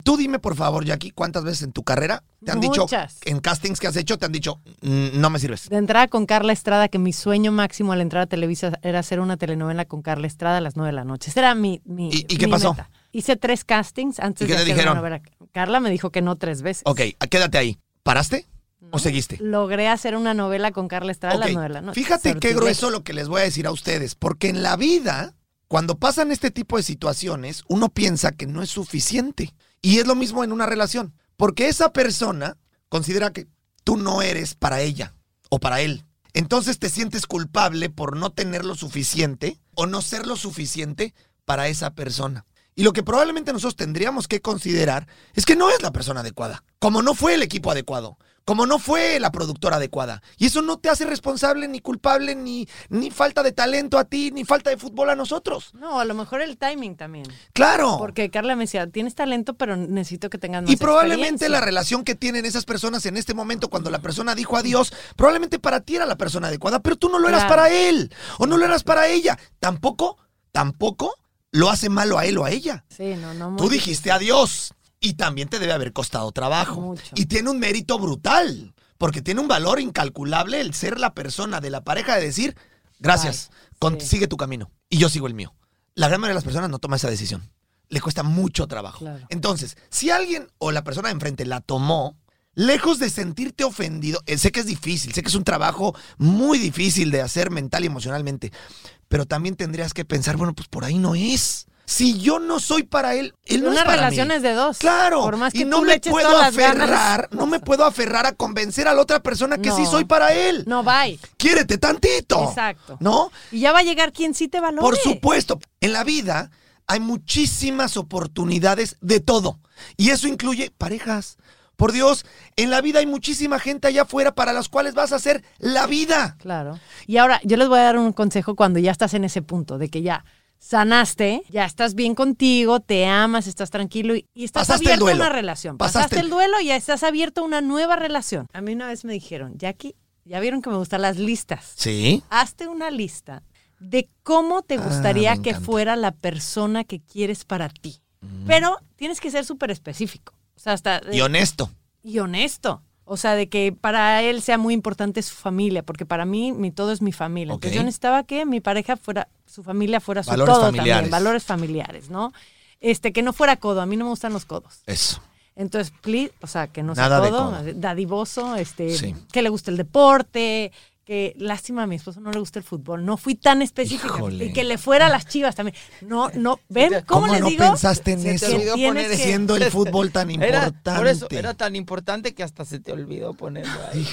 Tú dime, por favor, Jackie, ¿cuántas veces en tu carrera te han dicho, Muchas. en castings que has hecho, te han dicho, "Mm, no me sirves? De entrada con Carla Estrada, que mi sueño máximo al entrar a Televisa era hacer una telenovela con Carla Estrada a las 9 de la noche. Ese era mi, mi ¿Y- y qué mi pasó? meta. Hice tres castings antes ¿Y qué de te hacer dijeron? una novela. Carla me dijo que no tres veces. Ok, quédate ahí. ¿Paraste o seguiste? Logré hacer una novela con Carla Estrada a las Ok, 9 de la noche. Fíjate qué grueso lo que les voy a decir a ustedes, porque en la vida, cuando pasan este tipo de situaciones, uno piensa que no es suficiente. Y es lo mismo en una relación, porque esa persona considera que tú no eres para ella o para él. Entonces te sientes culpable por no tener lo suficiente o no ser lo suficiente para esa persona. Y lo que probablemente nosotros tendríamos que considerar es que no es la persona adecuada, como no fue el equipo adecuado, como no fue la productora adecuada. Y eso no te hace responsable ni culpable ni, ni falta de talento a ti, ni falta de fútbol a nosotros. No, a lo mejor el timing también. Claro. Porque Carla me decía, tienes talento, pero necesito que tengas más Y probablemente experiencia". la relación que tienen esas personas en este momento, cuando la persona dijo adiós, probablemente para ti era la persona adecuada, pero tú no lo eras Claro. para él o no lo eras para ella. Tampoco, tampoco lo hace malo a él o a ella. Sí, no, no. Tú dijiste adiós y también te debe haber costado trabajo. Mucho. Y tiene un mérito brutal, porque tiene un valor incalculable el ser la persona de la pareja de decir, gracias, Bye. con- Sí. sigue tu camino y yo sigo el mío. La gran mayoría de las personas no toma esa decisión. Le cuesta mucho trabajo. Claro. Entonces, si alguien o la persona de enfrente la tomó, lejos de sentirte ofendido, eh, sé que es difícil, sé que es un trabajo muy difícil de hacer mental y emocionalmente, pero también tendrías que pensar, bueno, pues por ahí no es. Si yo no soy para él, él no Una es para relación mí. es de dos. Claro, Por más que y no tú me le eches puedo todas las ganas. aferrar, no me puedo aferrar a convencer a la otra persona que sí soy para él. No, bye. Quiérete tantito. Exacto. ¿No? Y ya va a llegar quien sí te valore. Por supuesto, en la vida hay muchísimas oportunidades de todo. Y eso incluye parejas. Por Dios, en la vida hay muchísima gente allá afuera para las cuales vas a hacer la vida. Claro. Y ahora, yo les voy a dar un consejo cuando ya estás en ese punto, de que ya sanaste, ya estás bien contigo, te amas, estás tranquilo y, y estás Pasaste el abierto a una relación. Pasaste Pasaste, el- el duelo y ya estás abierto a una nueva relación. A mí una vez me dijeron, Jackie, ya vieron que me gustan las listas. Sí. Hazte una lista de cómo te gustaría Ah, me que fuera la persona que quieres para ti. Pero tienes que ser súper específico. O sea, hasta Y honesto. y honesto. O sea, de que para él sea muy importante su familia, porque para mí mi todo es mi familia. Ok. Entonces yo necesitaba que mi pareja fuera, su familia fuera su Valores todo familiares. también, valores familiares, ¿no? Este, que no fuera codo, a mí no me gustan los codos. Eso. Entonces, please, o sea, que no sea Nada de codo, codo. dadivoso, este, Sí. que le guste el deporte, que lástima a mi esposo no le gusta el fútbol. No fui tan específica. Híjole. Y que le fuera a las chivas también. No, no, ¿ven cómo, ¿Cómo, les no digo? pensaste en Se te eso? olvidó Tienes poner que- Siendo el fútbol tan Era, importante. por eso, era tan importante que hasta se te olvidó ponerlo ahí.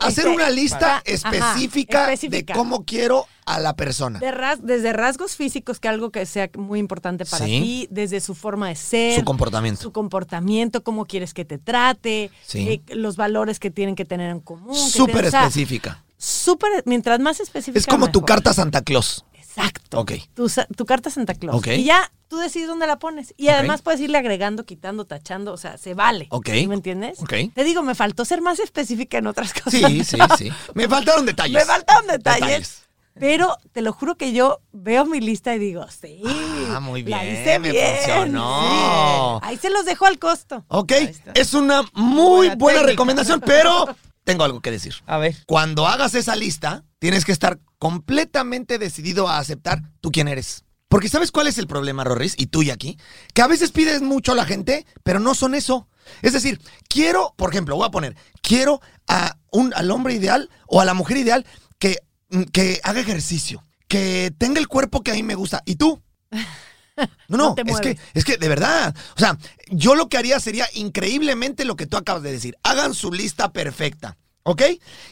Hacer Este, una lista ajá, específica, específica. de cómo quiero a la persona. De ras- desde rasgos físicos, que algo que sea muy importante para Sí. ti, desde su forma de ser, Su comportamiento. su comportamiento, cómo quieres que te trate, Sí. eh, los valores que tienen que tener en común. Súper te- o sea, específica. Súper, mientras más específica. Es como tu carta Santa Claus. Exacto. Ok. Tu, carta Santa Claus. Ok. Y ya tú decides dónde la pones. Y además puedes irle agregando, quitando, tachando. O sea, se vale. Ok. ¿Sí ¿Me entiendes? Ok. Te digo, me faltó ser más específica en otras cosas. Sí, sí, (laughs) sí. Me faltaron detalles. Me faltaron detalles. Detalles. Pero te lo juro que yo veo mi lista y digo, sí. Ah, muy la bien, hice me bien, funcionó. sí. Ahí se los dejo al costo. Ok, es una muy Buena recomendación, pero (laughs) tengo algo que decir. A ver. Cuando hagas esa lista, tienes que estar completamente decidido a aceptar tú quién eres. Porque ¿sabes cuál es el problema, Rorris? Y tú y aquí. Que a veces pides mucho a la gente, pero no son eso. Es decir, quiero, por ejemplo, voy a poner, quiero a un, al hombre ideal o a la mujer ideal que, que haga ejercicio, que tenga el cuerpo que a mí me gusta. ¿Y tú? (laughs) No, no, No te es que, es que de verdad, o sea, yo lo que haría sería increíblemente lo que tú acabas de decir. Hagan su lista perfecta. ¿Ok?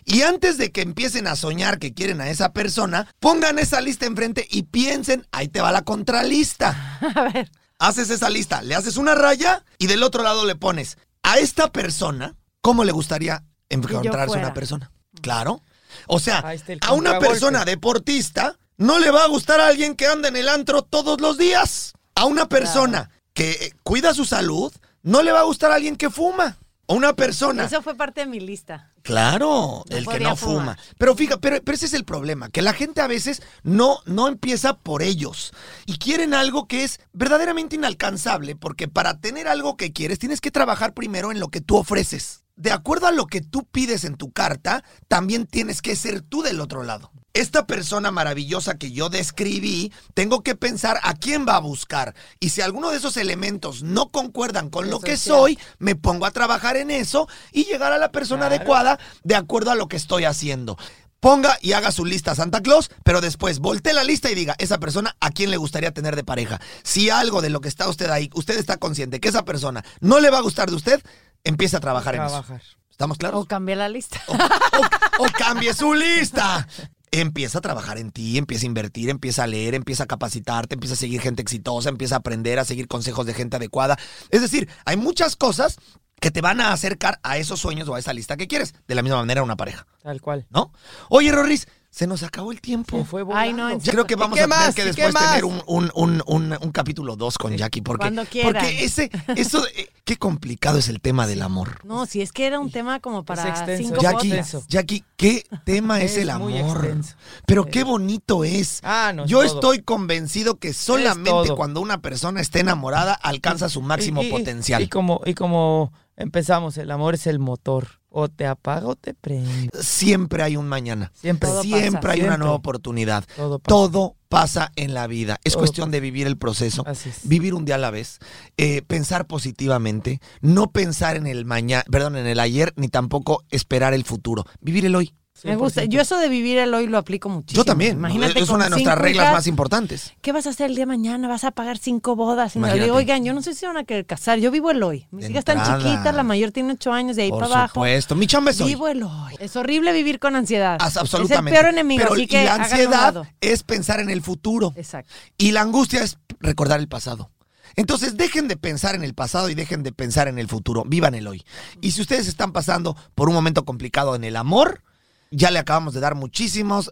Y antes de que empiecen a soñar que quieren a esa persona, pongan esa lista enfrente y piensen, ahí te va la contralista. (laughs) A ver. Haces esa lista, le haces una raya y del otro lado le pones a esta persona, ¿cómo le gustaría encontrarse una persona? Claro. O sea, a una persona deportista no le va a gustar a alguien que anda en el antro todos los días. A una persona que eh, cuida su salud no le va a gustar a alguien que fuma. A una persona Eso fue parte de mi lista. Claro, No el que no fuma. Pero fíjate, pero, pero ese es el problema, que la gente a veces no, no empieza por ellos y quieren algo que es verdaderamente inalcanzable, porque para tener algo que quieres tienes que trabajar primero en lo que tú ofreces. De acuerdo a lo que tú pides en tu carta, también tienes que ser tú del otro lado. Esta persona maravillosa que yo describí, tengo que pensar a quién va a buscar. Y si alguno de esos elementos no concuerdan con lo que soy, me pongo a trabajar en eso y llegar a la persona Claro. adecuada de acuerdo a lo que estoy haciendo. Ponga y haga su lista Santa Claus, pero después voltee la lista y diga, esa persona a quién le gustaría tener de pareja. Si algo de lo que está usted ahí, usted está consciente que esa persona no le va a gustar de usted, empiece a trabajar en eso. ¿Estamos O claros? cambié la lista. O, o- o cambie su lista. Empieza a trabajar en ti, empieza a invertir, empieza a leer, empieza a capacitarte, empieza a seguir gente exitosa, empieza a aprender a seguir consejos de gente adecuada. Es decir, hay muchas cosas que te van a acercar a esos sueños o a esa lista que quieres. De la misma manera una pareja, Tal cual. ¿no? Oye, Rorris, se nos acabó el tiempo. Se fue Ay, no, en creo que ¿Y vamos a tener más? que ¿Y qué después tener un, un, un, un- un capítulo 2 con Jackie. Porque, Cuando quieran. porque ese, eso, eh, qué complicado es el tema del amor. No, si es que era un tema como para extenso, cinco Jackie. Jackie, ¿qué tema (laughs) es, Es el muy amor? extenso. Pero qué bonito es. Ah, no, Yo todo. estoy convencido que solamente cuando una persona está enamorada alcanza su máximo Y- y- potencial. Y como, y como empezamos, el amor es el motor. O te apaga o te prende. Siempre hay un mañana. Siempre. Todo Siempre pasa, hay una nueva oportunidad. Todo pasa. Todo pasa en la vida. Es Todo cuestión pasa. de vivir el proceso. Así es. Vivir un día a la vez, eh, pensar positivamente, no pensar en el mañana, perdón, en el ayer, ni tampoco esperar el futuro. Vivir el hoy. Me gusta. Yo eso de vivir el hoy lo aplico muchísimo. Yo también. Imagínate es una de nuestras reglas hijas, más importantes. ¿Qué vas a hacer el día de mañana? ¿Vas a pagar cinco bodas? Y digo, oigan, yo no sé si van a querer casar. Yo vivo el hoy. Mis De hijas están chiquitas, la mayor tiene ocho años, de ahí Por para abajo. supuesto. Mi chamba es hoy. Vivo el hoy. Es horrible vivir con ansiedad. As- absolutamente. Es el peor enemigo, Pero, así y que la ansiedad es pensar en el futuro. Exacto. Y la angustia es recordar el pasado. Entonces dejen de pensar en el pasado y dejen de pensar en el futuro. Vivan el hoy. Y si ustedes están pasando por un momento complicado en el amor, ya le acabamos de dar muchísimas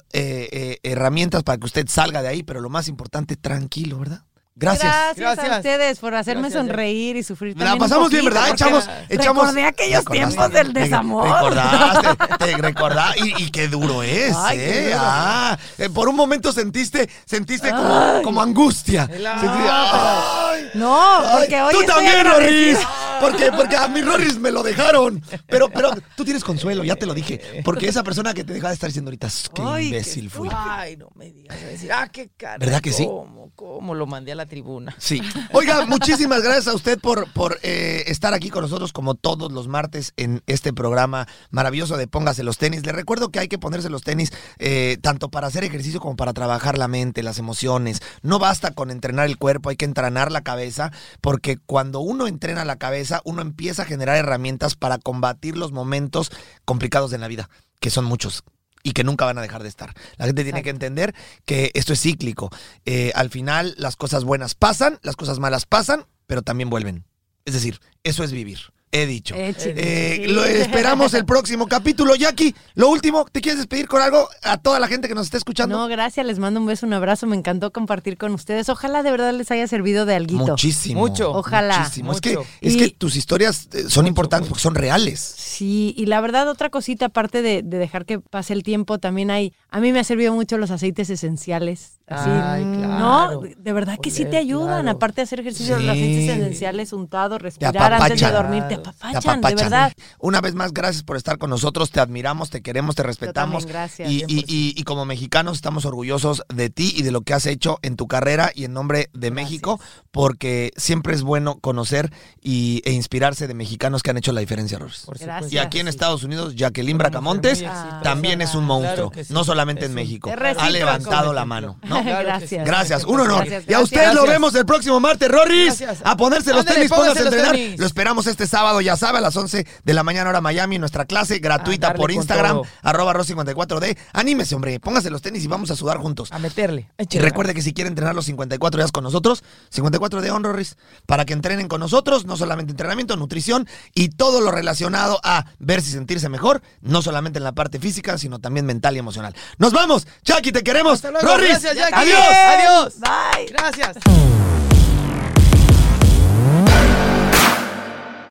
herramientas para que usted salga de ahí, pero lo más importante, tranquilo, ¿verdad? Gracias. Gracias, a ustedes por hacerme Gracias, sonreír y sufrir La también un pasamos bien, poquito, ¿verdad? porque Echamos, echamos. Recordé aquellos Recordaste. tiempos del desamor. Recordaste, (laughs) te recordá- y, y qué duro es, Ay, qué ¿eh? duro. Ah, eh, por un momento sentiste, sentiste como, como angustia. Ah, Sentiste- ¡Ay! No, porque hoy tú estoy también, agradecida. Porque, porque a mi Rorris me lo dejaron. Pero, pero tú tienes consuelo, ya te lo dije. Porque esa persona que te deja de estar diciendo ahorita, qué Ay, imbécil fui. Ay, no me digas. a decir, ah, qué cara. ¿Verdad que sí? ¿Cómo, cómo lo mandé a la tribuna? Sí. Oiga, muchísimas gracias a usted por, por eh, estar aquí con nosotros como todos los martes en este programa maravilloso de Póngase los tenis. Le recuerdo que hay que ponerse los tenis eh, tanto para hacer ejercicio como para trabajar la mente, las emociones. No basta con entrenar el cuerpo, hay que entrenar la cabeza, porque cuando uno entrena la cabeza, uno empieza a generar herramientas para combatir los momentos complicados en la vida, que son muchos y que nunca van a dejar de estar. La gente tiene que entender que esto es cíclico. Eh, al final las cosas buenas pasan, las cosas malas pasan, pero también vuelven. Es decir, eso es vivir. He dicho. Eh, Eh, lo esperamos el próximo capítulo. Jackie, lo último, ¿te quieres despedir con algo a toda la gente que nos está escuchando? No, gracias, les mando un beso, un abrazo, me encantó compartir con ustedes. Ojalá de verdad les haya servido de alguito. Muchísimo. Mucho. Ojalá. Muchísimo. Es que, es Y- que tus historias eh, son importantes porque son reales. Sí, y la verdad otra cosita aparte de, de dejar que pase el tiempo, también hay, a mí me ha servido mucho los aceites esenciales. Así, Ay, No, claro. de verdad que sí te ayudan, claro. aparte de hacer ejercicio, Sí. los aceites esenciales untados, respirar antes de apapachan. dormir, te Claro. Te apapachan, de apapachan. verdad. Una vez más, gracias por estar con nosotros. Te admiramos, te queremos, te respetamos. también, gracias, Y, y- 100%. y- y como mexicanos estamos orgullosos de ti y de lo que has hecho en tu carrera y en nombre de México, porque siempre es bueno conocer y, e inspirarse de mexicanos que han hecho la diferencia. Por Gracias. Y aquí en sí. Estados Unidos, Jacqueline Bracamontes también es un monstruo, sí. no solamente Es en un- México. Ha levantado la mano. ¿no? (laughs) Gracias. Gracias, un honor. Gracias, y a usted gracias. lo vemos el próximo martes, Rorris. Gracias. A ponerse los Ándale, tenis, póngase a entrenar. tenis. Lo esperamos este sábado, ya sabe, a las 11 de la mañana hora Miami, nuestra clase gratuita A darle por Instagram, arroba ros54d. Anímese, hombre, póngase los tenis y vamos a sudar juntos. A meterle. Y recuerde que si quiere entrenar los 54 días con nosotros, 54 de on, Rorris, para que entrenen con nosotros, no solamente entrenamiento, nutrición y todo lo relacionado a ver si sentirse mejor, no solamente en la parte física, sino también mental y emocional. Nos vamos, Chucky, te queremos. Hasta luego. Rorris, Gracias, Adiós. Adiós. Bye. Gracias.